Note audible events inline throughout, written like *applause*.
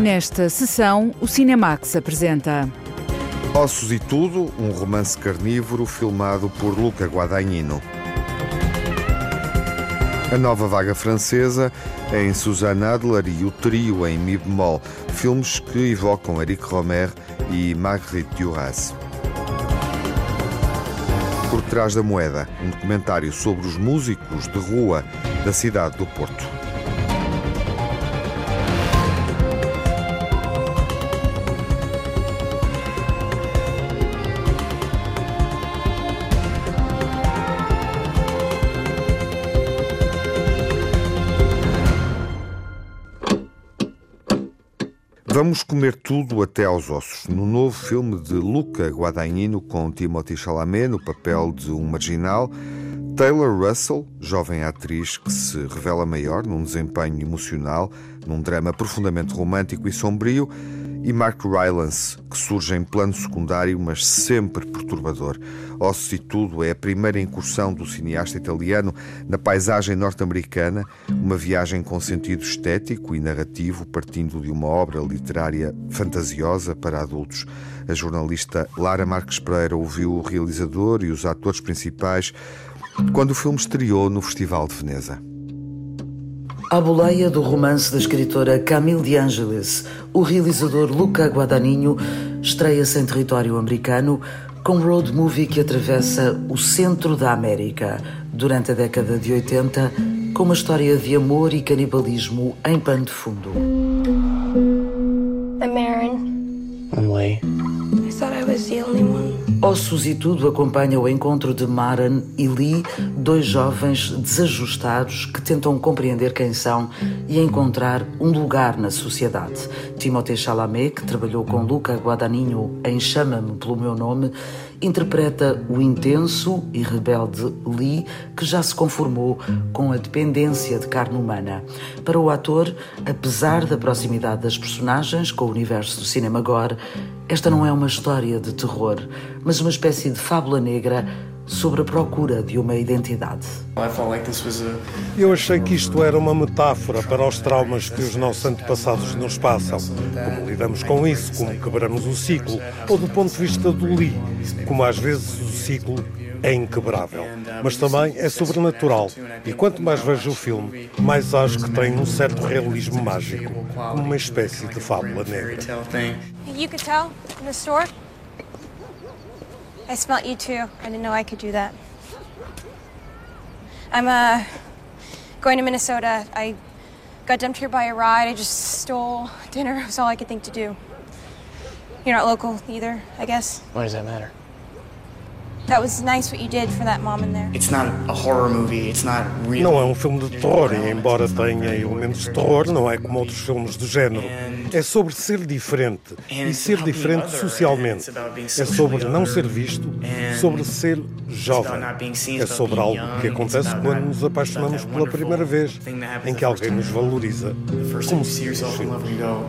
Nesta sessão, o Cinemax apresenta. Ossos e Tudo, um romance carnívoro filmado por Luca Guadagnino. A nova vaga francesa em Suzanne Adler e o trio em Mi bemol, filmes que evocam Eric Romer e Marguerite Duras. Por trás da moeda, um documentário sobre os músicos de rua da cidade do Porto. Vamos comer tudo até aos ossos. No novo filme de Luca Guadagnino com Timothy Chalamet no papel de um marginal, Taylor Russell, jovem atriz que se revela maior num desempenho emocional, num drama profundamente romântico e sombrio, e Mark Rylance, que surge em plano secundário, mas sempre perturbador. Ossos e Tudo é a primeira incursão do cineasta italiano na paisagem norte-americana, uma viagem com sentido estético e narrativo, partindo de uma obra literária fantasiosa para adultos. A jornalista Lara Marques Pereira ouviu o realizador e os atores principais quando o filme estreou no Festival de Veneza. À boleia do romance da escritora Camille de Angelis, o realizador Luca Guadagnino estreia-se em território americano com um road movie que atravessa o centro da América durante a década de 80 com uma história de amor e canibalismo em pano de fundo. Ossos e Tudo acompanha o encontro de Maran e Lee, dois jovens desajustados que tentam compreender quem são e encontrar um lugar na sociedade. Timothée Chalamet, que trabalhou com Luca Guadagnino em Chama-me pelo meu nome, interpreta o intenso e rebelde Lee, que já se conformou com a dependência de carne humana. Para o ator, apesar da proximidade das personagens com o universo do cinema gore, esta não é uma história de terror, mas uma espécie de fábula negra sobre a procura de uma identidade. Eu achei que isto era uma metáfora para os traumas que os nossos antepassados nos passam. Como lidamos com isso, como quebramos o ciclo, ou do ponto de vista do Lee, como às vezes o ciclo é inquebrável, mas também é sobrenatural. E quanto mais vejo o filme, mais acho que tem um certo realismo mágico, como uma espécie de fábula negra. You could tell in the store? I smelt you too. I didn't know I could do that. I'm uh, going to Minnesota. I got dumped here by a ride. I just stole dinner. *laughs* It was all I could think to do. You're not local either, I guess. Why does that matter? That was nice what you did for that mom in there. It's not a horror movie. It's not real. Não é um filme de terror, e embora tenha elementos de terror, não é como outros filmes do género. É sobre ser diferente e ser diferente socialmente. É sobre não ser visto, sobre ser jovem. É sobre algo que acontece quando nos apaixonamos pela primeira vez, em que alguém nos valoriza. Como se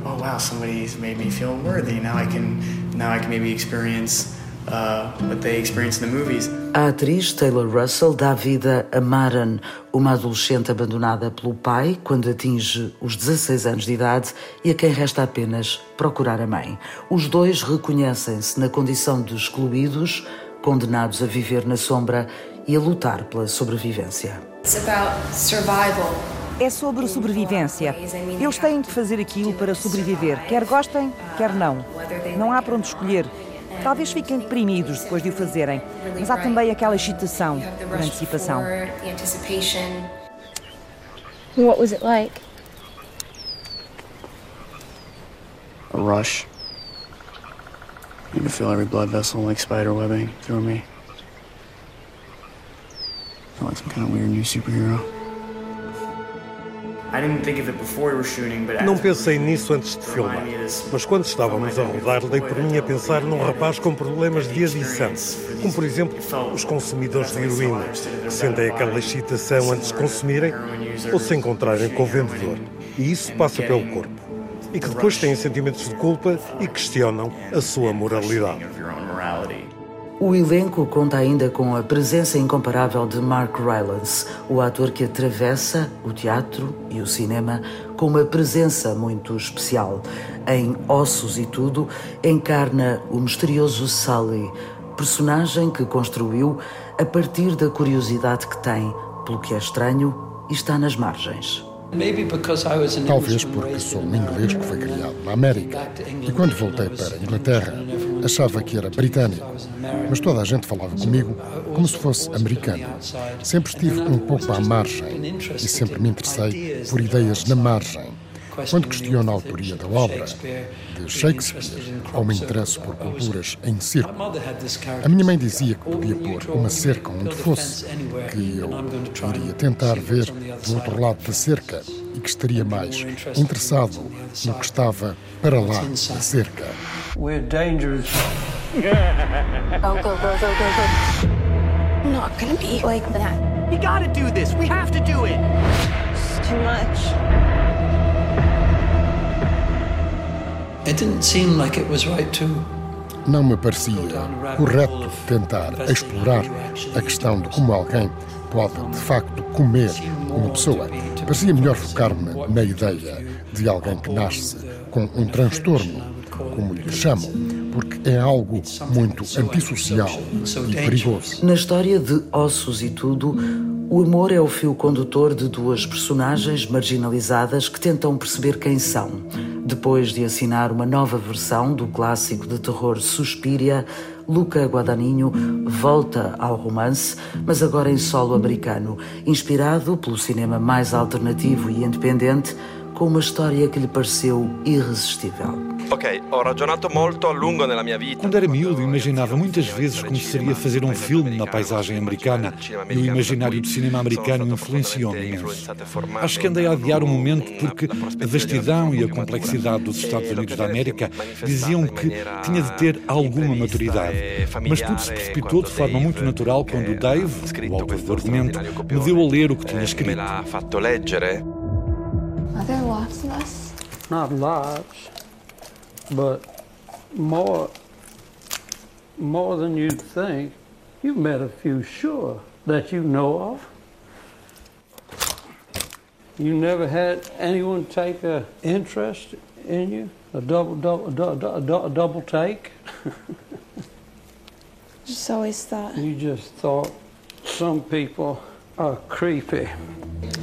Oh wow, somebody's made me feel worthy. Now I can, now I can maybe experience uh, what they experience in the movies. A atriz Taylor Russell dá vida a Maren, uma adolescente abandonada pelo pai quando atinge os 16 anos de idade e a quem resta apenas procurar a mãe. Os dois reconhecem-se na condição de excluídos, condenados a viver na sombra e a lutar pela sobrevivência. It's about survival. É sobre sobrevivência. Eles têm de fazer aquilo para sobreviver, quer gostem, quer não. Não há para onde escolher. Talvez fiquem deprimidos depois de o fazerem, mas há também aquela excitação por antecipação. What was it like? A rush. You can feel every blood vessel like spider webbing through me. feel like some kind of weird new superhero. Não pensei nisso antes de filmar, mas quando estávamos a rodar, dei por mim a pensar num rapaz com problemas de adição, como por exemplo os consumidores de heroína, que sentem aquela excitação antes de consumirem ou se encontrarem com o vendedor. E isso passa pelo corpo. E que depois têm sentimentos de culpa e questionam a sua moralidade. O elenco conta ainda com a presença incomparável de Mark Rylance, o ator que atravessa o teatro e o cinema com uma presença muito especial. Em Ossos e Tudo, encarna o misterioso Sully, personagem que construiu a partir da curiosidade que tem pelo que é estranho e está nas margens. Talvez porque sou um inglês que foi criado na América. e quando voltei para a Inglaterra achava que era britânico, mas toda a gente falava comigo como se fosse americano. Sempre estive um pouco à margem e sempre me interessei por ideias na margem. Quando questiono a autoria da obra de Shakespeare ou me interesso por culturas em circo, a minha mãe dizia que podia pôr uma cerca onde fosse, que eu iria tentar ver do outro lado da cerca e que estaria mais interessado no que estava para lá da cerca. We're dangerous. *laughs* go, go, go, go, go, go. I'm not gonna be like that. We gotta do this. We have to do it. It's too much. Não me parecia correto tentar explorar a questão de como alguém pode, de facto, comer uma pessoa. Parecia melhor focar-me na ideia de alguém que nasce com um transtorno, como lhe chamam, porque é algo muito antissocial e perigoso. Na história de Ossos e Tudo, o amor é o fio condutor de duas personagens marginalizadas que tentam perceber quem são. Depois de assinar uma nova versão do clássico de terror Suspiria, Luca Guadagnino volta ao romance, mas agora em solo americano, inspirado pelo cinema mais alternativo e independente, com uma história que lhe pareceu irresistível. Ok, ho ragionato molto a lungo nella mia vita. Quando era miúdo, imaginava muitas vezes como seria fazer um filme na paisagem americana e o imaginário do cinema americano influenciou-me imenso. Acho que andei a adiar o momento porque a vastidão e a complexidade dos Estados Unidos da América diziam que tinha de ter alguma maturidade. Mas tudo se precipitou de forma muito natural quando Dave, o autor do argumento, me deu a ler o que tinha escrito. Are there lots of us? Not lots. but more more than you'd think. You've met a few, sure, that you know of. You never had anyone take a interest in you, a double double double, double take. just always thought. You just thought some people are creepy.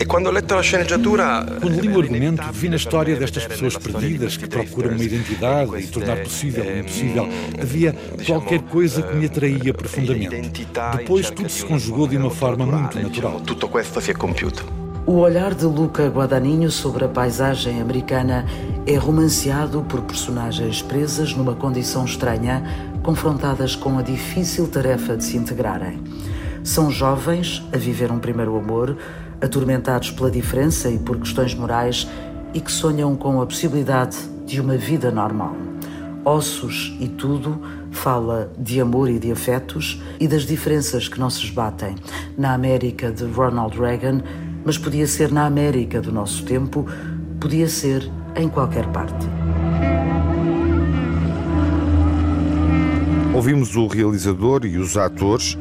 E quando ho letto la sceneggiatura. Quando li o argumento, vi na história destas pessoas perdidas que procuram uma identidade e tornar possível o impossível. Havia qualquer coisa que me atraía profundamente. Depois tudo se conjugou de uma forma muito natural. Tudo questo si è compiuto. O olhar de Luca Guadagnino sobre a paisagem americana é romanceado por personagens presas numa condição estranha, confrontadas com a difícil tarefa de se integrarem. São jovens a viver um primeiro amor, atormentados pela diferença e por questões morais e que sonham com a possibilidade de uma vida normal. Ossos e Tudo fala de amor e de afetos e das diferenças que não se esbatem na América de Ronald Reagan, mas podia ser na América do nosso tempo, podia ser em qualquer parte. Ouvimos o realizador e os atores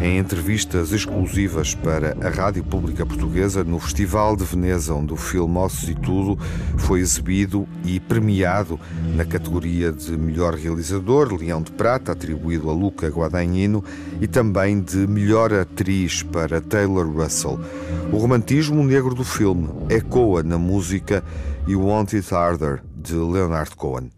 em entrevistas exclusivas para a Rádio Pública Portuguesa no Festival de Veneza, onde o filme Ossos e Tudo foi exibido e premiado na categoria de melhor realizador, Leão de Prata, atribuído a Luca Guadagnino, e também de melhor atriz para Taylor Russell. O romantismo negro do filme ecoa na música You Want It Harder, de Leonard Cohen.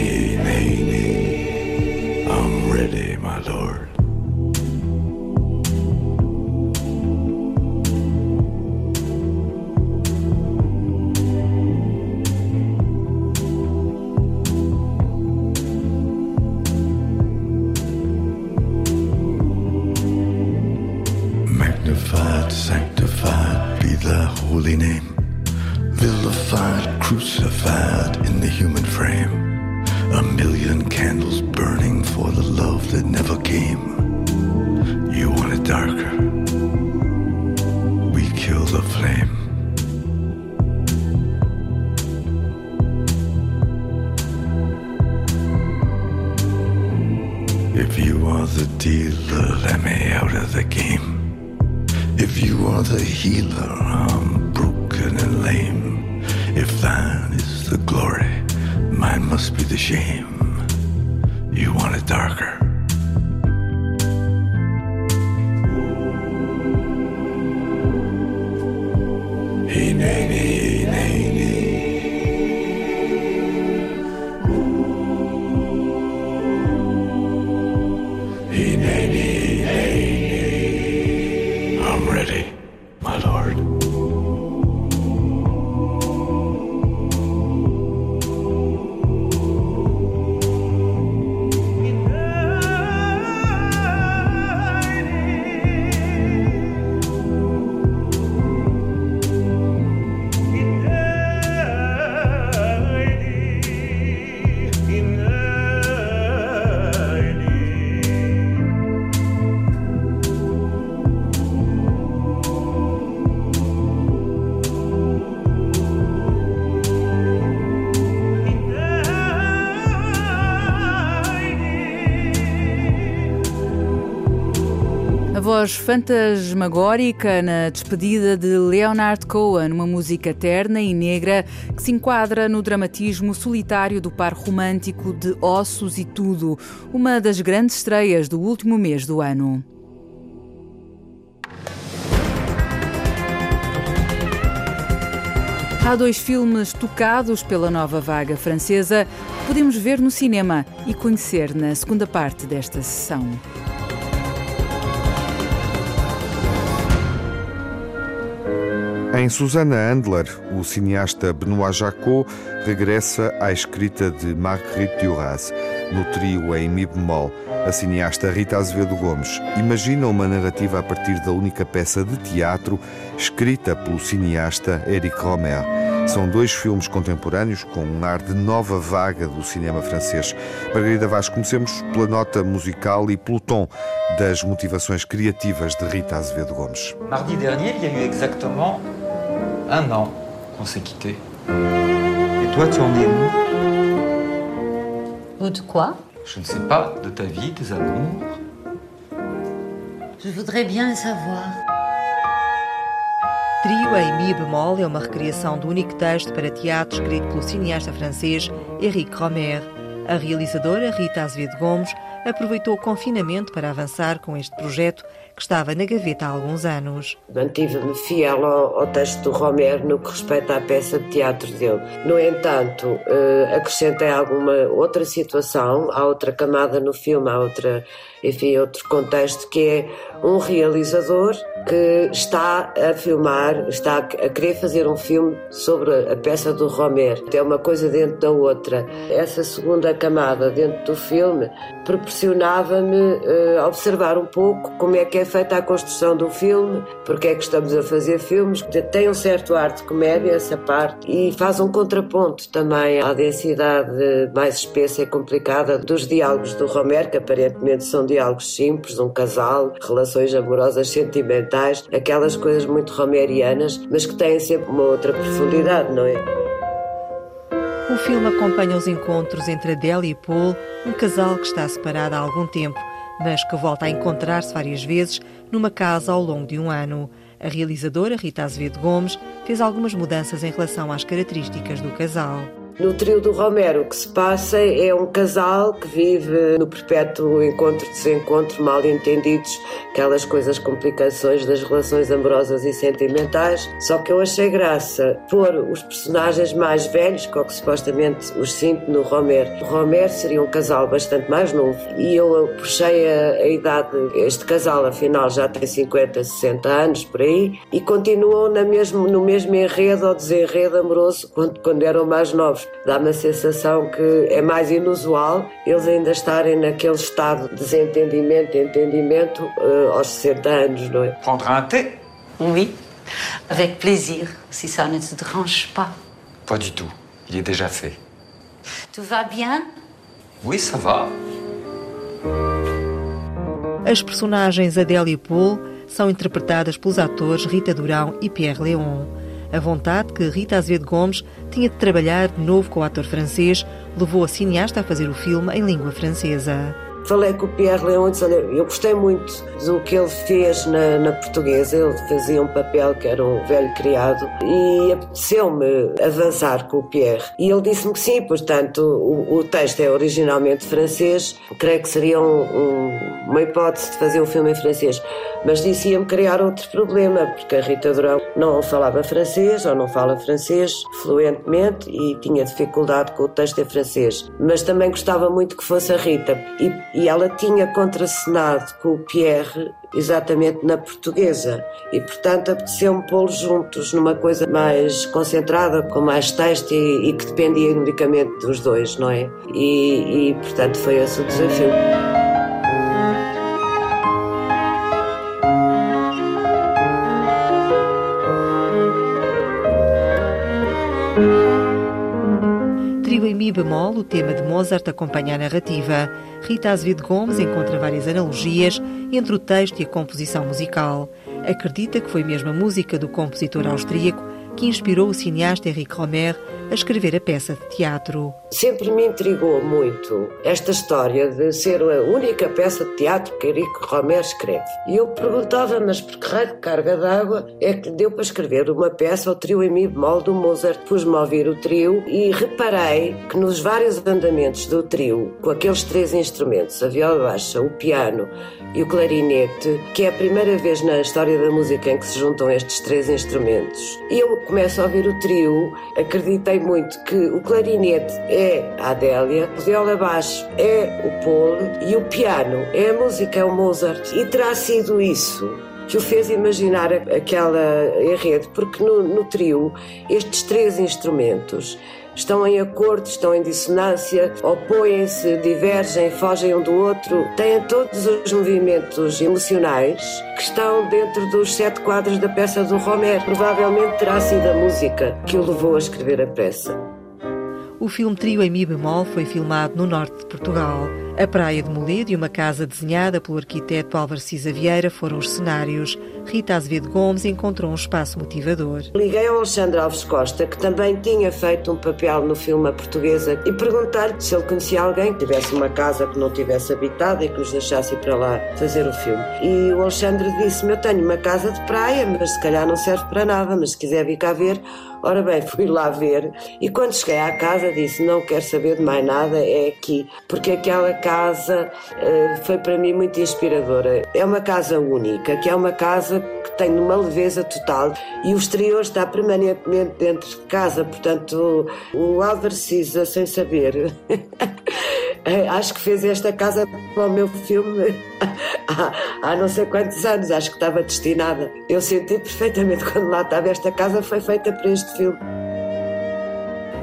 I'm broken and lame. If thine is the glory, mine must be the shame. You want it darker. Voz fantasmagórica na despedida de Leonard Cohen, uma música terna e negra que se enquadra no dramatismo solitário do par romântico de Ossos e Tudo, uma das grandes estreias do último mês do ano. Há dois filmes tocados pela nova vaga francesa que podemos ver no cinema e conhecer na segunda parte desta sessão. Em Susana Andler, o cineasta Benoît Jacot regressa à escrita de Marguerite Duras. No trio em Mi bemol, a cineasta Rita Azevedo Gomes imagina uma narrativa a partir da única peça de teatro escrita pelo cineasta Eric Romer. São dois filmes contemporâneos com um ar de nova vaga do cinema francês. Margarida Vaz, comecemos pela nota musical e pelo tom das motivações criativas de Rita Azevedo Gomes. Mardi dernier, il y a eu exactement un an qu'on s'est quittés. Et toi, tu en es où Ou de quoi Je ne sais pas, de ta vie, tes amours. Je voudrais bien le savoir. Trio em Mi bemol é uma recriação do único texto para teatro escrito pelo cineasta francês Éric Romer. A realizadora Rita Azevedo Gomes aproveitou o confinamento para avançar com este projeto que estava na gaveta há alguns anos. Mantive-me fiel ao, ao, texto do Romero no que respeita à peça de teatro dele. No entanto, eh, acrescentei alguma outra situação, há outra camada no filme, há outra, enfim, outro contexto que é um realizador que está a filmar, está a querer fazer um filme sobre a peça do Romero. É uma coisa dentro da outra. Essa segunda camada dentro do filme proporcionava-me uh, observar um pouco como é que é feita a construção do filme, porque é que estamos a fazer filmes. Tem um certo ar de comédia essa parte e faz um contraponto também à densidade mais espessa e complicada dos diálogos do Romero, que aparentemente são diálogos simples, um casal, relações amorosas sentimentais, aquelas coisas muito romerianas, mas que têm sempre uma outra profundidade, não é? O filme acompanha os encontros entre Adele e Paul, um casal que está separado há algum tempo, mas que volta a encontrar-se várias vezes numa casa ao longo de um ano. A realizadora Rita Azevedo Gomes fez algumas mudanças em relação às características do casal. No trio do Romero, o que se passa é um casal que vive no perpétuo encontro-desencontro, mal entendidos, aquelas coisas, complicações das relações amorosas e sentimentais. Só que eu achei graça pôr os personagens mais velhos, que é que supostamente os sinto no Romero. O Romero seria um casal bastante mais novo e eu puxei a, a idade. Este casal, afinal, já tem 50, 60 anos por aí e continuam na mesmo, no mesmo enredo ou desenredo amoroso quando, quando eram mais novos dá-me a sensação que é mais inusual eles ainda estarem naquele estado de desentendimento, entendimento uh, aos 60 anos, não é? Prendre un thé? Oui, avec plaisir, si ça ne te dérange pas. Pas du tout, il est déjà fait. Tout va bien? Oui, ça va. As personagens Adèle e Paul são interpretadas pelos atores Rita Durão e Pierre Léon. A vontade que Rita Azevedo Gomes tinha de trabalhar de novo com o ator francês levou a cineasta a fazer o filme em língua francesa. Falei com o Pierre Leon disse: Olha, eu gostei muito do que ele fez na, na portuguesa. Ele fazia um papel que era um velho criado e apeteceu-me avançar com o Pierre. E ele disse-me que sim, portanto, o, o, texto é originalmente francês. Creio que seria um, um, uma hipótese de fazer um filme em francês. Mas disse ia-me criar outro problema, porque a Rita Durão não falava francês ou não fala francês fluentemente e tinha dificuldade com o texto em francês. Mas também gostava muito que fosse a Rita. E e ela tinha contracenado com o Pierre exatamente na portuguesa e portanto apeteceu-me pô-los juntos numa coisa mais concentrada, com mais texto e, e que dependia unicamente dos dois, não é? E, e portanto foi esse o desafio. Bemol, o tema de Mozart acompanha a narrativa. Rita Azevedo Gomes encontra várias analogias entre o texto e a composição musical. Acredita que foi mesmo a música do compositor austríaco que inspirou o cineasta Henrique Romer a escrever a peça de teatro. Sempre me intrigou muito esta história de ser a única peça de teatro que Henrique Romer escreve. E eu perguntava, mas por que raio de carga d'água é que deu para escrever uma peça, o trio em mi bemol do Mozart? Pus-me a ouvir o trio e reparei que nos vários andamentos do trio, com aqueles três instrumentos, a viola baixa, o piano e o clarinete, que é a primeira vez na história da música em que se juntam estes três instrumentos. Eu começo a ouvir o trio, acreditei muito que o clarinete é a Adélia, o viola baixo é o Paul e o piano é a música, é o Mozart. E terá sido isso que o fez imaginar aquela enredo, porque no, no trio estes três instrumentos estão em acordo, estão em dissonância, opõem-se, divergem, fogem um do outro, têm todos os movimentos emocionais que estão dentro dos sete quadros da peça do Romero. Provavelmente terá sido a música que o levou a escrever a peça. O filme Trio em Mi bemol foi filmado no norte de Portugal. A Praia de Moledo e uma casa desenhada pelo arquiteto Álvaro Cisa Vieira foram os cenários. Rita Azevedo Gomes encontrou um espaço motivador. Liguei ao Alexandre Alves Costa, que também tinha feito um papel no filme A Portuguesa, e perguntar-lhe se ele conhecia alguém que tivesse uma casa que não tivesse habitado e que nos deixasse ir para lá fazer o filme. E o Alexandre disse-me: Eu tenho uma casa de praia, mas se calhar não serve para nada, mas se quiser vir cá ver, Ora bem, fui lá ver e quando cheguei à casa disse: Não quero saber de mais nada, é aqui. Porque aquela casa uh, foi para mim muito inspiradora. É uma casa única, que é uma casa que tem uma leveza total e o exterior está permanentemente dentro de casa. Portanto, o Álvaro Cisa, sem saber. *laughs* É, acho que fez esta casa para o meu filme *laughs* há, há não sei quantos anos, acho que estava destinada. Eu senti perfeitamente *laughs* quando lá estava, esta casa foi feita para este filme.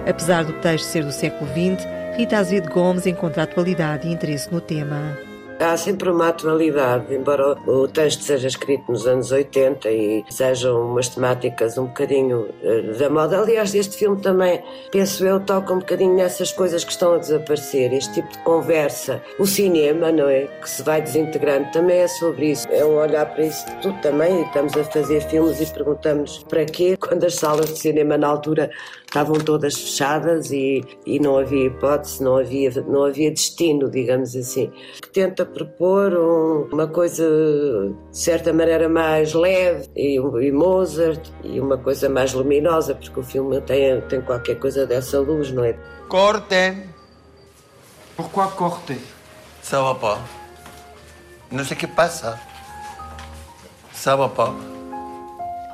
Apesar do texto ser do século XX, Rita Azevedo Gomes encontra atualidade e interesse no tema. Há sempre uma atualidade, embora o texto seja escrito nos anos 80 e sejam umas temáticas um bocadinho uh, da moda. Aliás, este filme também, penso eu, toca um bocadinho nessas coisas que estão a desaparecer, este tipo de conversa. O cinema, não é? Que se vai desintegrando, também é sobre isso. É um olhar para isso tudo também. E estamos a fazer filmes e perguntamos para quê, *laughs* quando as salas de cinema na altura estavam todas fechadas e, e não havia hipótese, não havia, não havia destino, digamos assim. Que tenta propor um, uma coisa, de certa maneira, mais leve e, e, Mozart e uma coisa mais luminosa, porque o filme tem, tem qualquer coisa dessa luz, não é? Corte! Pourquoi corte? Ça va pas. Não sei o que passa. Ça va pas.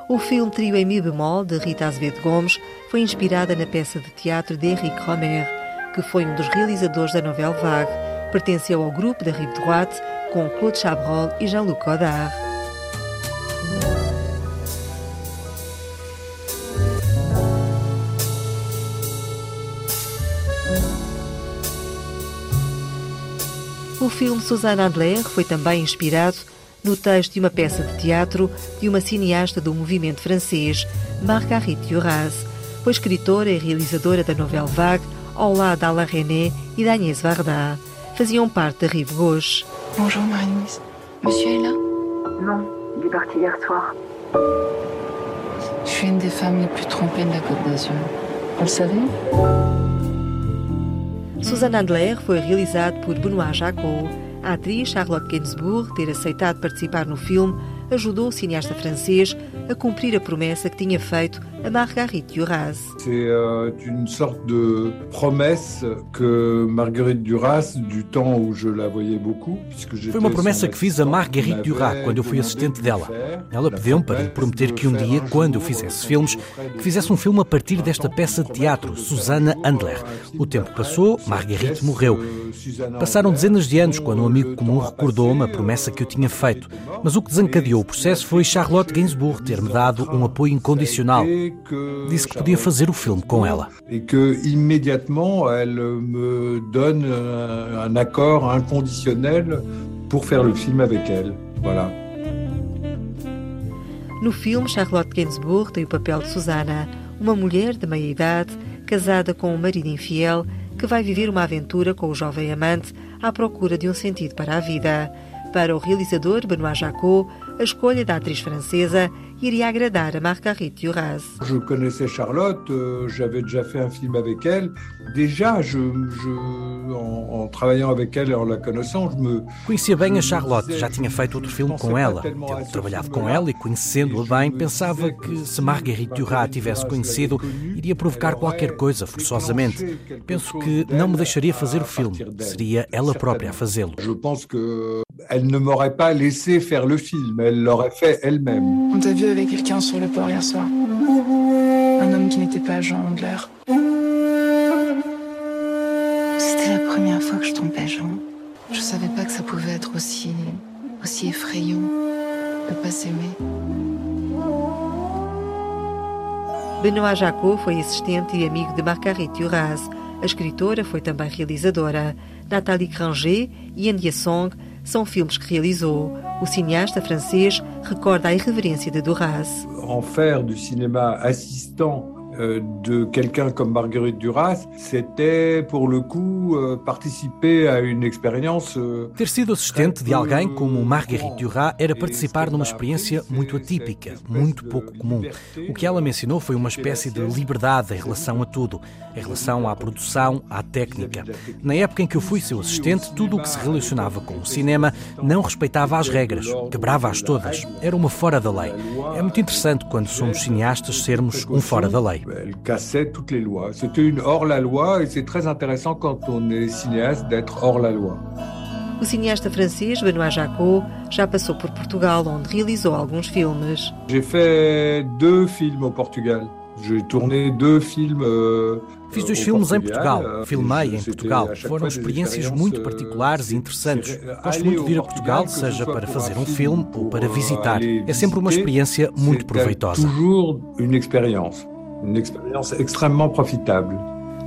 O filme Trio em Mi bemol, de Rita Azevedo Gomes, foi inspirada na peça de teatro de Henrique Romer, que foi um dos realizadores da novela Vague. Pertenceu ao grupo da Rive Droite com Claude Chabrol e Jean-Luc Godard. O filme Suzanne Adler foi também inspirado no texto de uma peça de teatro de uma cineasta do movimento francês, Marguerite Duras. Foi escritora e realizadora da novela Vague, ao lado d'Alain René e d'Agnès Varda. Faziam parte da Rive Gauche. Bonjour, Marie-Louise. Monsieur est là Non, il est parti hier soir. Je suis une des femmes les plus trompées de la Côte d'Azur. Vous le savez Suzanne Andler foi realizado por Benoît Jacot. A atriz Charlotte Gainsbourg ter aceitado participar no filme ajudou o cineasta francês a cumprir a promessa que tinha feito Marguerite Duras. C'est euh, une sorte de promesse que Marguerite Duras, du temps où je la voyais beaucoup, puisque Foi uma promessa que fiz a Marguerite Duras quando eu fui assistente dela. Ela pediu-me para lhe prometer que um dia, quando eu fizesse filmes, que fizesse um filme a partir desta peça de teatro, Susana Andler. O tempo passou, Marguerite morreu. Passaram dezenas de anos quando um amigo comum recordou-me a promessa que eu tinha feito. Mas o que desencadeou o processo foi Charlotte Gainsbourg ter-me dado um apoio incondicional. Disse que podia fazer o filme com ela. E que imediatement elle me donne un accord inconditionnel pour faire le film avec elle. Voilà. No filme, Charlotte Gainsbourg tem o papel de Susana, uma mulher de meia idade, casada com um marido infiel, que vai viver uma aventura com o jovem amante à procura de um sentido para a vida. Para o realizador Benoît Jacot, a escolha da atriz francesa iria agradar a Marguerite Duras. Je connaissais Charlotte, euh, j'avais déjà fait un film avec elle. Déjà, je, je, en, en, travaillant avec elle et en la connaissant, je me. Conhecia bem a Charlotte, já tinha feito outro filme com ela. Tendo trabalhado com ela e conhecendo-a bem, pensava que se Marguerite Duras tivesse conhecido, iria provocar qualquer coisa forçosamente. Penso que não me deixaria fazer o filme, seria ela própria a fazê-lo. Je pense que elle ne m'aurait pas laissé faire le film, elle l'aurait fait elle-même. On t'a vu avec quelqu'un sur le port hier soir Un homme qui n'était pas Jean Handler. C'était la première fois que je trompais Jean. Je savais pas que ça pouvait être aussi, aussi effrayant de pas s'aimer. Benoît Jacot foi assistente e amigo de Marguerite Duras. A escritora foi também realizadora. Nathalie Granger e Andia Song são filmes que realizou. O cineasta francês recorda a irreverência de Duras. En faire du cinéma assistant de quelqu'un comme Marguerite Duras, c'était pour le coup euh, participer à une expérience. Euh, Ter sido assistente de alguém como Marguerite Duras era participar numa experiência muito atípica, muito pouco comum. O que ela mencionou foi uma espécie de liberdade em relação a tudo, em relação à produção, à técnica. Na época em que eu fui seu assistente, tudo o que se relacionava com o cinema não respeitava as regras, quebrava-as todas. Era uma fora da lei. É muito interessante quando somos cineastas sermos um fora da lei. Elle cassait toutes les lois. C'était une hors-la-loi et c'est très intéressant quand on est cinéaste d'être hors-la-loi. O cineasta francês Benoît Jacot já passou por Portugal, onde realizou alguns filmes. J'ai fait deux films au Portugal. J'ai tourné deux films. Euh, Fiz dois filmes em Portugal, filmei em Portugal. Foram experiências muito particulares e interessantes. Gosto muito de ir a Portugal, seja para fazer um filme ou para visitar. É sempre uma experiência muito proveitosa. Toujours une expérience, une expérience extrêmement profitable.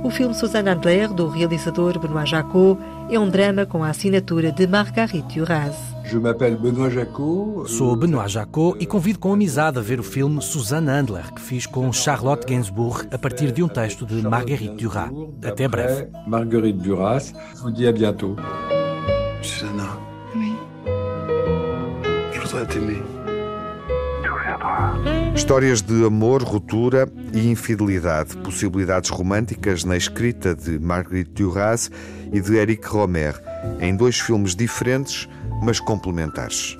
O filme Suzanne Adler, do realizador Benoît Jacot, é um drama com a assinatura de Marguerite Duras. Je m'appelle Benoît Jacot. Sou Benoît Jacot e convido com amizade a ver o filme Suzanne Andler, que fiz com Charlotte Gainsbourg a partir de um texto de Marguerite Duras. Até breve. Marguerite Duras, vous dis à bientôt. Susanna. Oui. Je voudrais t'aimer. Histórias de amor, ruptura e infidelidade, possibilidades românticas na escrita de Marguerite Duras e de Eric Romer, em dois filmes diferentes, mas complementares.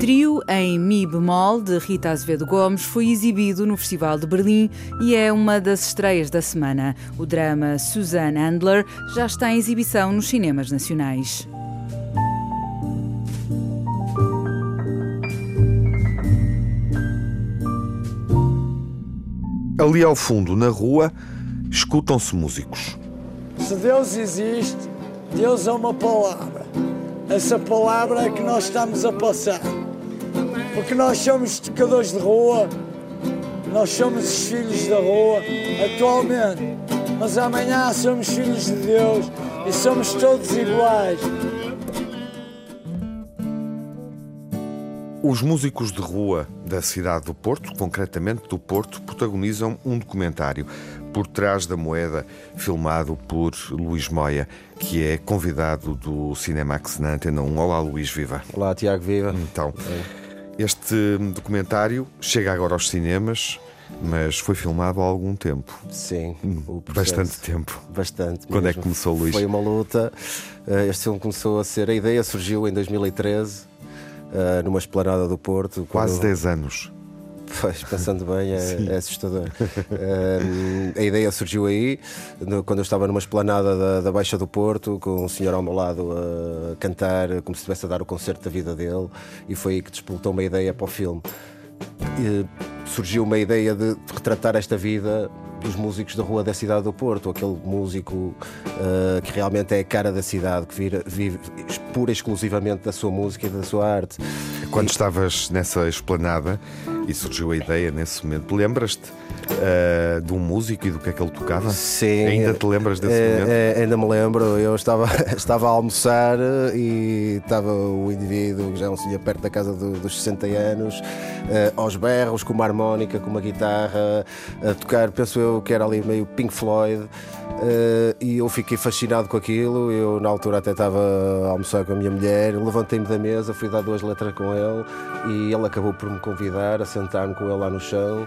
Trio em Mi bemol de Rita Azevedo Gomes foi exibido no Festival de Berlim e é uma das estreias da semana. O drama Suzanne Andler já está em exibição nos cinemas nacionais. Ali ao fundo, na rua, escutam-se músicos. Se Deus existe, Deus é uma palavra. Essa palavra é que nós estamos a passar. Porque nós somos tocadores de rua, nós somos os filhos da rua atualmente, mas amanhã somos filhos de Deus e somos todos iguais. Os músicos de rua da cidade do Porto, concretamente do Porto, protagonizam um documentário por trás da moeda, filmado por Luís Moia, que é convidado do Cinemax na Antena 1. Olá, Luís, viva. Olá, Tiago, viva. Então, este documentário chega agora aos cinemas, mas foi filmado há algum tempo. Sim, o bastante tempo. Bastante. Quando mesmo. é que começou, Luís? Foi uma luta. Eh, Este filme começou a ser. A ideia surgiu em 2013, eh, numa esplanada do Porto. Quase quando- 10 anos. Pois, pensando bem, é, é assustador. Um, a ideia surgiu aí, no- quando eu estava numa esplanada da, da Baixa do Porto, com um senhor ao meu lado a cantar, como se estivesse a dar o concerto da vida dele, e foi aí que despoltou uma ideia para o filme. E, surgiu uma ideia de, de retratar esta vida dos músicos da rua da cidade do Porto, aquele músico uh, que realmente é a cara da cidade, que vira- vive pura e exclusivamente da sua música e da sua arte. Quando estavas nessa esplanada e surgiu a ideia nesse momento, lembras-te uh, de um músico e do que é que ele tocava? Sim. Ainda te lembras desse É, momento? é, ainda me lembro, eu estava, *laughs* estava a almoçar e estava o indivíduo, que já um senhor perto da casa do- dos 60 anos, aos berros, com uma harmónica, com uma guitarra, a tocar, penso eu que era ali meio Pink Floyd. Eh, e eu fiquei fascinado com aquilo. Eu, na altura, até estava a almoçar com a minha mulher. Levantei-me da mesa, fui dar duas letras com ele e ele acabou por me convidar a sentar-me com ele lá no chão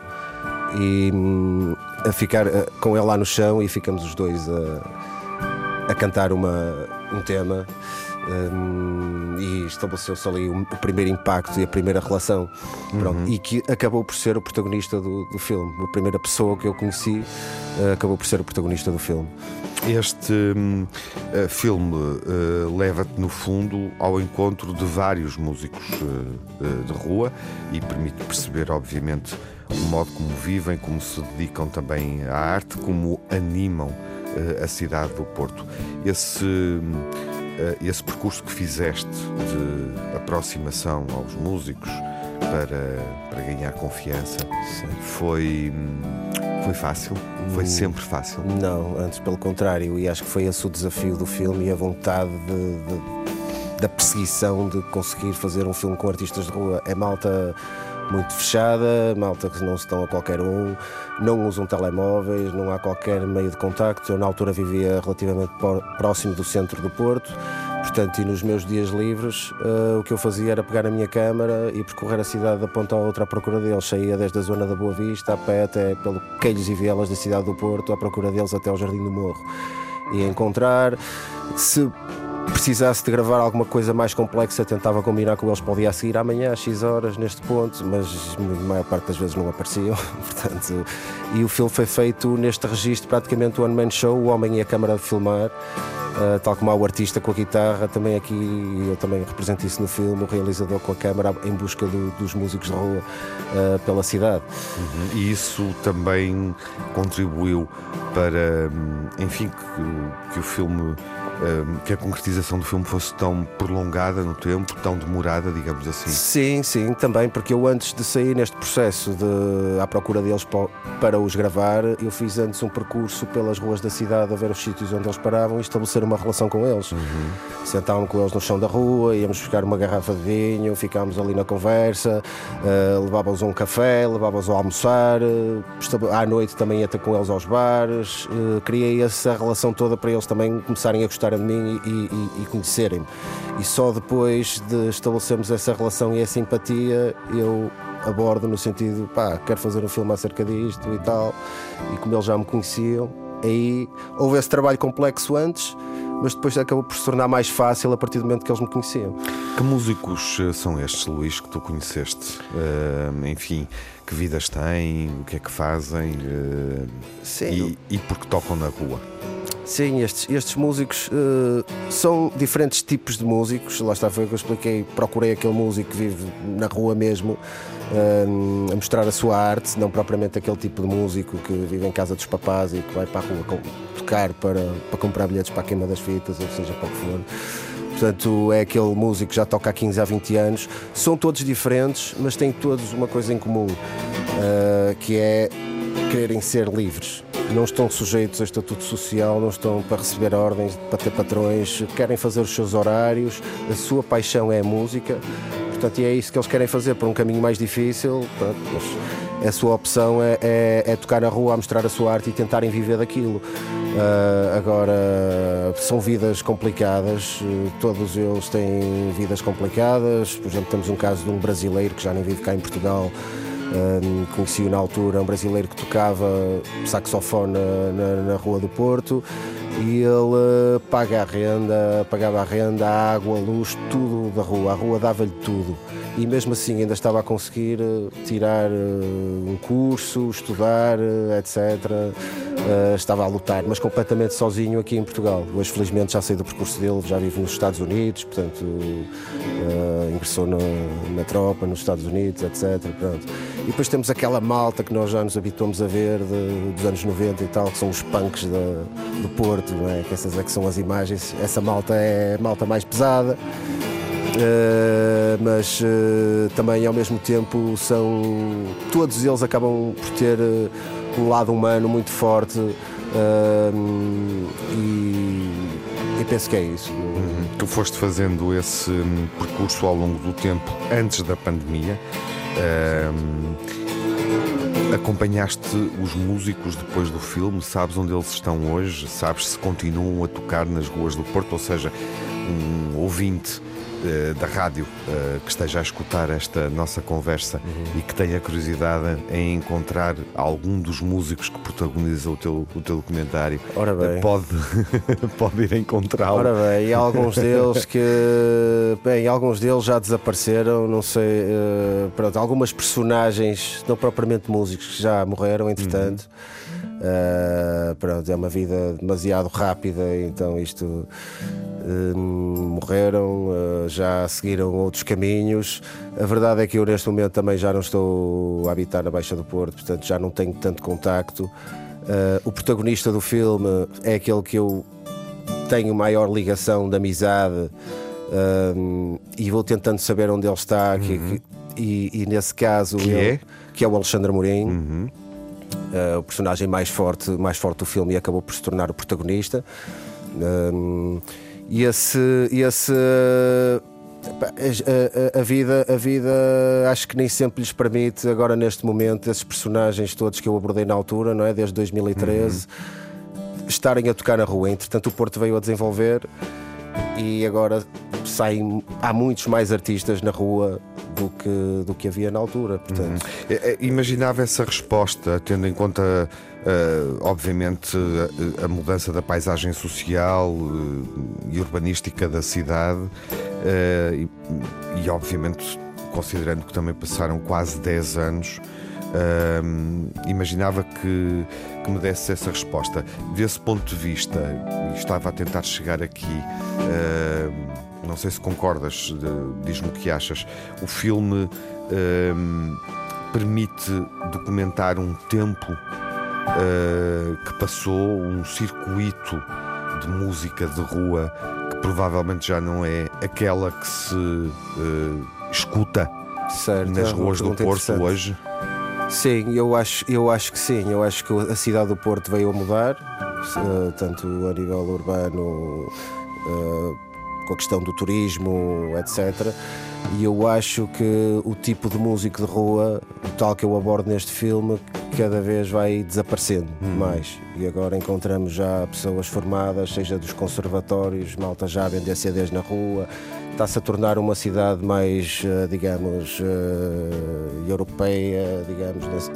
e hum, a ficar eh, com ele lá no chão e ficamos os dois a, a cantar uma, um tema e estabeleceu-se ali o, primeiro impacto e a primeira relação Pronto, Uhum. e que acabou por ser o protagonista do, do filme a primeira pessoa que eu conheci eh, acabou por ser o protagonista do filme Este hum, eh, filme eh, leva-te, no fundo, ao encontro de vários músicos eh, de rua e permite perceber, obviamente, o modo como vivem, como se dedicam também à arte, como animam a cidade do Porto. Esse, hum, esse percurso que fizeste de aproximação aos músicos para, para ganhar confiança foi, hum, foi fácil? Foi Hum. sempre fácil? Não, antes pelo contrário, e acho que foi esse o desafio do filme e a vontade de- de- da perseguição de conseguir fazer um filme com artistas de rua. É malta muito fechada, malta que não se estão a qualquer um, não usam telemóveis, não há qualquer meio de contacto. Eu, na altura, vivia relativamente próximo do centro do Porto. Portanto, e nos meus dias livres, eh, o que eu fazia era pegar a minha câmara e percorrer a cidade da ponta à outra à procura deles. Saía desde a zona da Boa Vista, a pé até pelo Queilhos e Vielas da cidade do Porto, à procura deles até ao Jardim do Morro. E encontrar, se precisasse de gravar alguma coisa mais complexa, tentava combinar com eles para o dia a seguir, amanhã às X horas, neste ponto, mas a maior parte das vezes não apareciam. *laughs* Portanto, e o filme foi feito neste registro, praticamente o One Man Show, o homem e a câmara de filmar. Uh, tal como há o artista com a guitarra, também aqui eu também represento isso no filme, o realizador com a câmara em busca do, dos músicos de rua uh, pela cidade. Uhum. E isso também contribuiu para, hum, enfim, que, que o filme que a concretização do filme fosse tão prolongada no tempo, tão demorada, digamos assim. Sim, sim, também, porque eu antes de sair neste processo de à procura deles para os gravar, eu fiz antes um percurso pelas ruas da cidade a ver os sítios onde eles paravam e estabelecer uma relação com eles. Uhum. Sentávamos com eles no chão da rua, íamos buscar uma garrafa de vinho, ficámos ali na conversa, uh, levávamos um café, levávamos a almoçar, uh, à noite também ia ter com eles aos bares, uh, criei essa relação toda para eles também começarem a gostar gostarem de mim e, e, e conhecerem-me. E só depois de estabelecermos essa relação e essa empatia, eu abordo no sentido, pá, quero fazer um filme acerca disto e tal. E como eles já me conheciam, aí houve esse trabalho complexo antes, mas depois acabou por se tornar mais fácil a partir do momento que eles me conheciam. Que músicos eh, são estes, Luís, que tu conheceste? Uh, enfim, que vidas têm, o que é que fazem uh, Sim. E, e porque tocam na rua? Sim, estes, estes músicos uh, são diferentes tipos de músicos. Lá está, foi o que eu expliquei. Procurei aquele músico que vive na rua mesmo, uh, a mostrar a sua arte, não propriamente aquele tipo de músico que vive em casa dos papás e que vai para a rua tocar para, para comprar bilhetes para a queima das fitas, ou seja, para o que for. Portanto, é aquele músico que já toca há 15 a 20 anos. São todos diferentes, mas têm todos uma coisa em comum, uh, que é quererem ser livres não estão sujeitos a estatuto social, não estão para receber ordens, para ter patrões, querem fazer os seus horários, a sua paixão é a música, portanto, e é isso que eles querem fazer por um caminho mais difícil, pronto, mas a sua opção é, é, é, tocar na rua, mostrar a sua arte e tentarem viver daquilo. Uh, agora, são vidas complicadas, todos eles têm vidas complicadas, por exemplo, temos um caso de um brasileiro que já nem vive cá em Portugal um, conheci-o na altura, um brasileiro que tocava saxofone na, na Rua do Porto e ele paga a renda, pagava a renda, a água, a luz, tudo da rua. A rua dava-lhe tudo. E mesmo assim ainda estava a conseguir eh, tirar eh, um curso, estudar, eh, etc. estava a lutar, mas completamente sozinho aqui em Portugal. Hoje, felizmente, já sei do percurso dele, já vive nos Estados Unidos, portanto, ingressou no, na tropa nos Estados Unidos, etc. E depois temos aquela malta que nós já nos habituamos a ver de, dos anos 90 e tal, que são os punks do Porto, não é? que essas é que são as imagens. Essa malta é malta mais pesada. Uh, mas uh, também ao mesmo tempo são todos eles acabam por ter uh, um lado humano muito forte e, e, penso que é isso. Tu foste fazendo esse um, percurso ao longo do tempo antes da pandemia. Acompanhaste os músicos depois do filme? Sabes onde eles estão hoje? Sabes se continuam a tocar nas ruas do Porto? Ou seja, um ouvinte uh, da rádio uh, que esteja a escutar esta nossa conversa uhum. e que tenha curiosidade em encontrar algum dos músicos que protagonizam o teu, o teu documentário, Ora bem. pode, *laughs* pode ir encontrá-lo. Ora bem, e alguns deles que bem, alguns deles já desapareceram, não sei, uh, pronto, algumas personagens, não propriamente músicos, que já morreram, entretanto. Uhum. Uh, pronto, é uma vida demasiado rápida, então isto uh, morreram, uh, já seguiram outros caminhos. A verdade é que eu neste momento também já não estou a habitar na Baixa do Porto, portanto já não tenho tanto contacto. o protagonista do filme é aquele que eu tenho maior ligação de amizade e vou tentando saber onde ele está. Uhum. Que, que, e, e, nesse caso, que, é? que é o Alexandre Morim. Uhum uh, o personagem mais forte, mais forte do filme e acabou por se tornar o protagonista. Um, e esse, esse a, a, a, vida, a vida acho que nem sempre lhes permite, agora neste momento, esses personagens todos que eu abordei na altura, não é? Desde 2013, uhum. estarem a tocar na rua. Entretanto, o Porto veio a desenvolver e agora saem, há muitos mais artistas na rua do que, do que havia na altura. Portanto. Uhum. Imaginava essa resposta, tendo em conta, uh, obviamente, a, a, mudança da paisagem social uh, e urbanística da cidade uh, e, e, obviamente, considerando que também passaram quase 10 anos. imaginava que, que me desse essa resposta. Desse ponto de vista, e estava a tentar chegar aqui não sei se concordas, diz-me o que achas. O filme um, permite documentar um tempo uh, que passou, um circuito de música de rua que provavelmente já não é aquela que se uh, escuta certo, nas é ruas do Porto hoje. Sim, eu acho, eu acho que sim. Eu acho que a cidade do Porto veio a mudar, uh, tanto a nível urbano. Uh, com a questão do turismo, etc. E eu acho que o tipo de músico de rua, o tal que eu abordo neste filme, cada vez vai desaparecendo hum. mais. E agora encontramos já pessoas formadas, seja dos conservatórios, malta já a vender CDs na rua. Está-se a tornar uma cidade mais, eh, digamos, uh, europeia, digamos, nesse,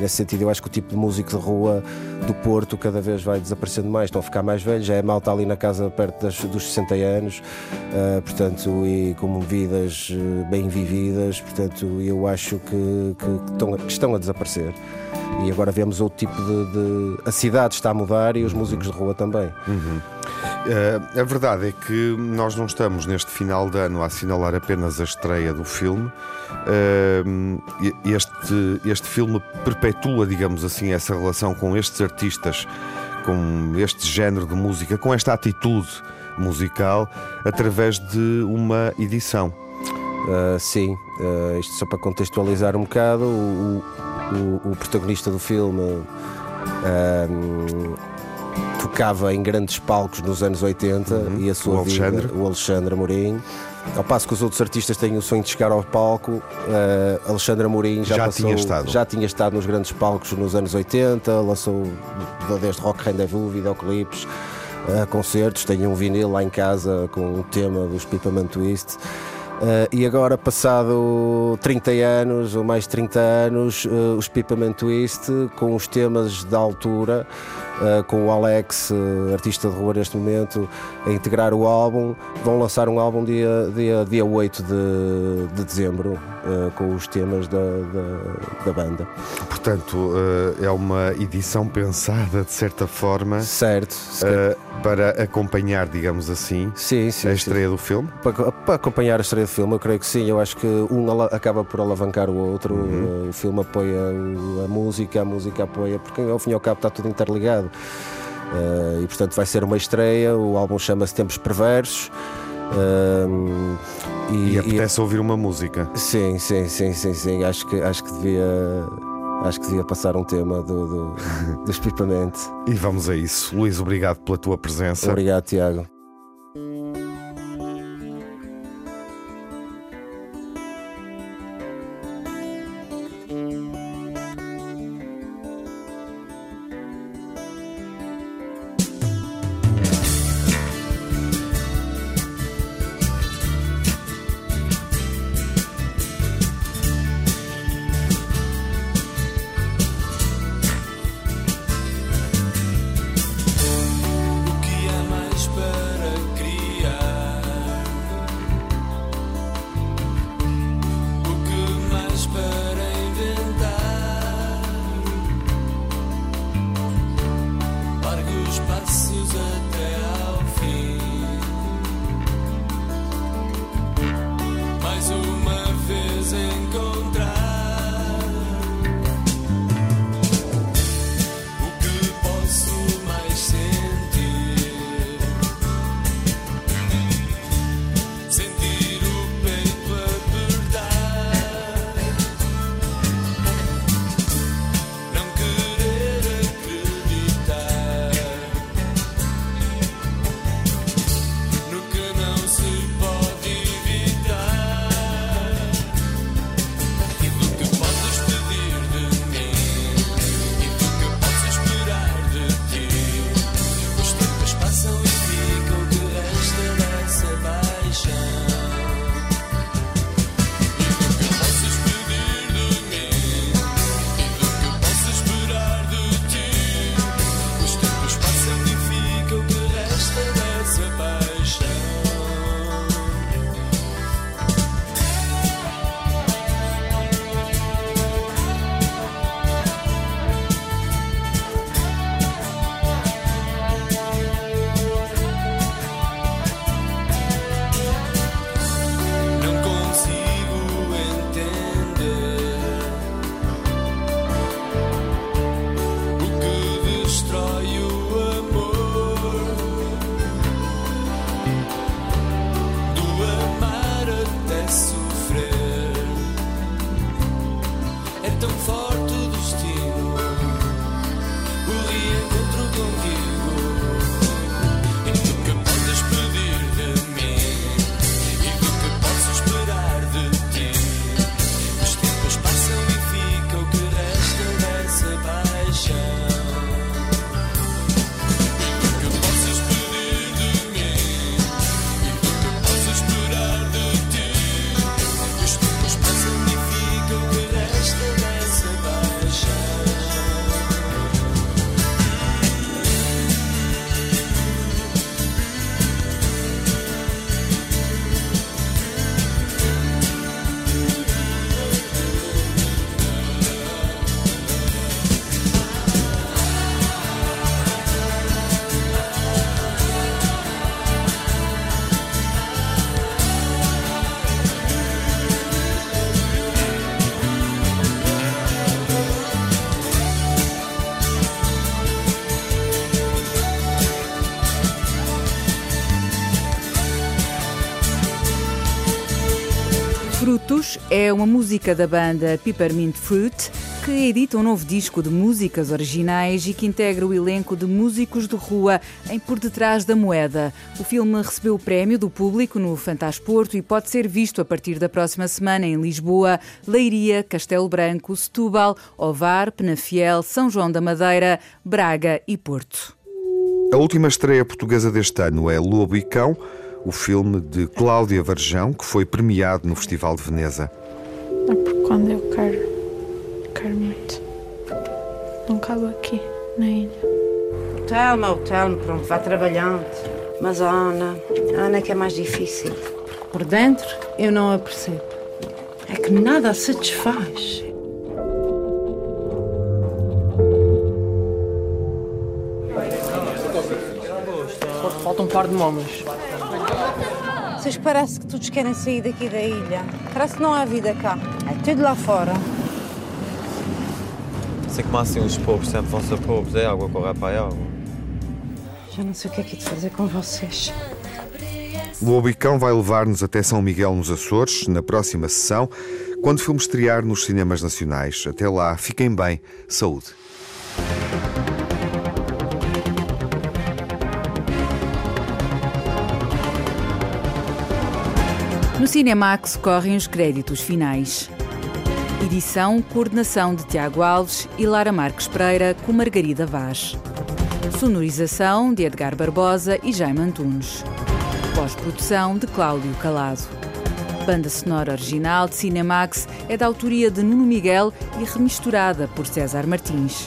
nesse sentido. Eu acho que o tipo de músico de rua do Porto cada vez vai desaparecendo mais, estão a ficar mais velhos, já é malta ali na casa perto das, dos 60 anos, uh, portanto, e com vidas bem vividas, portanto, eu acho que, que, estão, que estão a desaparecer. E agora vemos outro tipo de, de, A cidade está a mudar e os músicos de rua também. Uhum. Uh, a verdade é que nós não estamos neste final de ano a assinalar apenas a estreia do filme. Uh, este, este filme perpetua, digamos assim, essa relação com estes artistas, com este género de música, com esta atitude musical, através de uma edição. Uh, sim, isto só para contextualizar um bocado, o, o, o protagonista do filme tocava em grandes palcos nos anos 80 uhum. e a sua o Alexandre. Vida, o Alexandre Amorim. Ao passo que os outros artistas têm o sonho de chegar ao palco, uh, Alexandre Amorim já, já passou, tinha estado. já tinha estado nos grandes palcos nos anos 80, lançou desde Rock Rendezvous, videoclipes, uh, concertos, tenho um vinil lá em casa com o tema dos Pipaman Twist. Uh, e agora, passado 30 anos ou mais de 30 anos, uh, os Pipaman Twist, com os temas da altura, uh, com o Alex, artista de rua neste momento, a integrar o álbum, vão lançar um álbum dia, dia, dia 8 de, de dezembro, com os temas da, da, da banda. Portanto, é uma edição pensada, de certa forma. Certo. para acompanhar, digamos assim, sim, sim, a estreia sim. do filme? Para, para acompanhar a estreia filme, eu creio que sim. Eu acho que um acaba por alavancar o outro. Uhum. O filme apoia a música, a música apoia, porque ao fim e ao cabo está tudo interligado. Uh, e portanto vai ser uma estreia. O álbum chama-se Tempos Perversos. Uh, e, e apetece e, ouvir uma música. Sim, sim, sim, sim, sim. Acho que, acho que devia. Acho que devia passar um tema do, do, *laughs* do. E vamos a isso. Luís, obrigado pela tua presença. Obrigado, Tiago. Frutos é uma música da banda Peppermint Fruit que edita um novo disco de músicas originais e que integra o elenco de músicos de rua em Por Detrás da Moeda. O filme recebeu o prémio do público no Fantasporto e pode ser visto a partir da próxima semana em Lisboa, Leiria, Castelo Branco, Setúbal, Ovar, Penafiel, São João da Madeira, Braga e Porto. A última estreia portuguesa deste ano é Lobo e Cão, o filme de Cláudia Varjão, que foi premiado no Festival de Veneza. É porque quando eu quero, quero muito. Não cabe aqui, na ilha. Telma, o Telmo, pronto, vai trabalhando. Mas a Ana, a Ana é que é mais difícil. Por dentro, eu não a percebo. É que nada se desfaz. Falta um par de mamas. Vocês parece que todos querem sair daqui da ilha. Parece que não há vida cá. É tudo lá fora. Sei como assim os pobres sempre vão ser pobres, é água correr para a água. Já não sei o que é que é de fazer com vocês. O Obicão vai levar-nos até São Miguel nos Açores, na próxima sessão, quando o filme estrear nos cinemas nacionais. Até lá, fiquem bem, saúde. No Cinemax correm os créditos finais. Edição, coordenação de Tiago Alves e Lara Marques Pereira com Margarida Vaz. Sonorização de Edgar Barbosa e Jaime Antunes. Pós-produção de Cláudio Calado. Banda sonora original de Cinemax é da autoria de Nuno Miguel e remisturada por César Martins.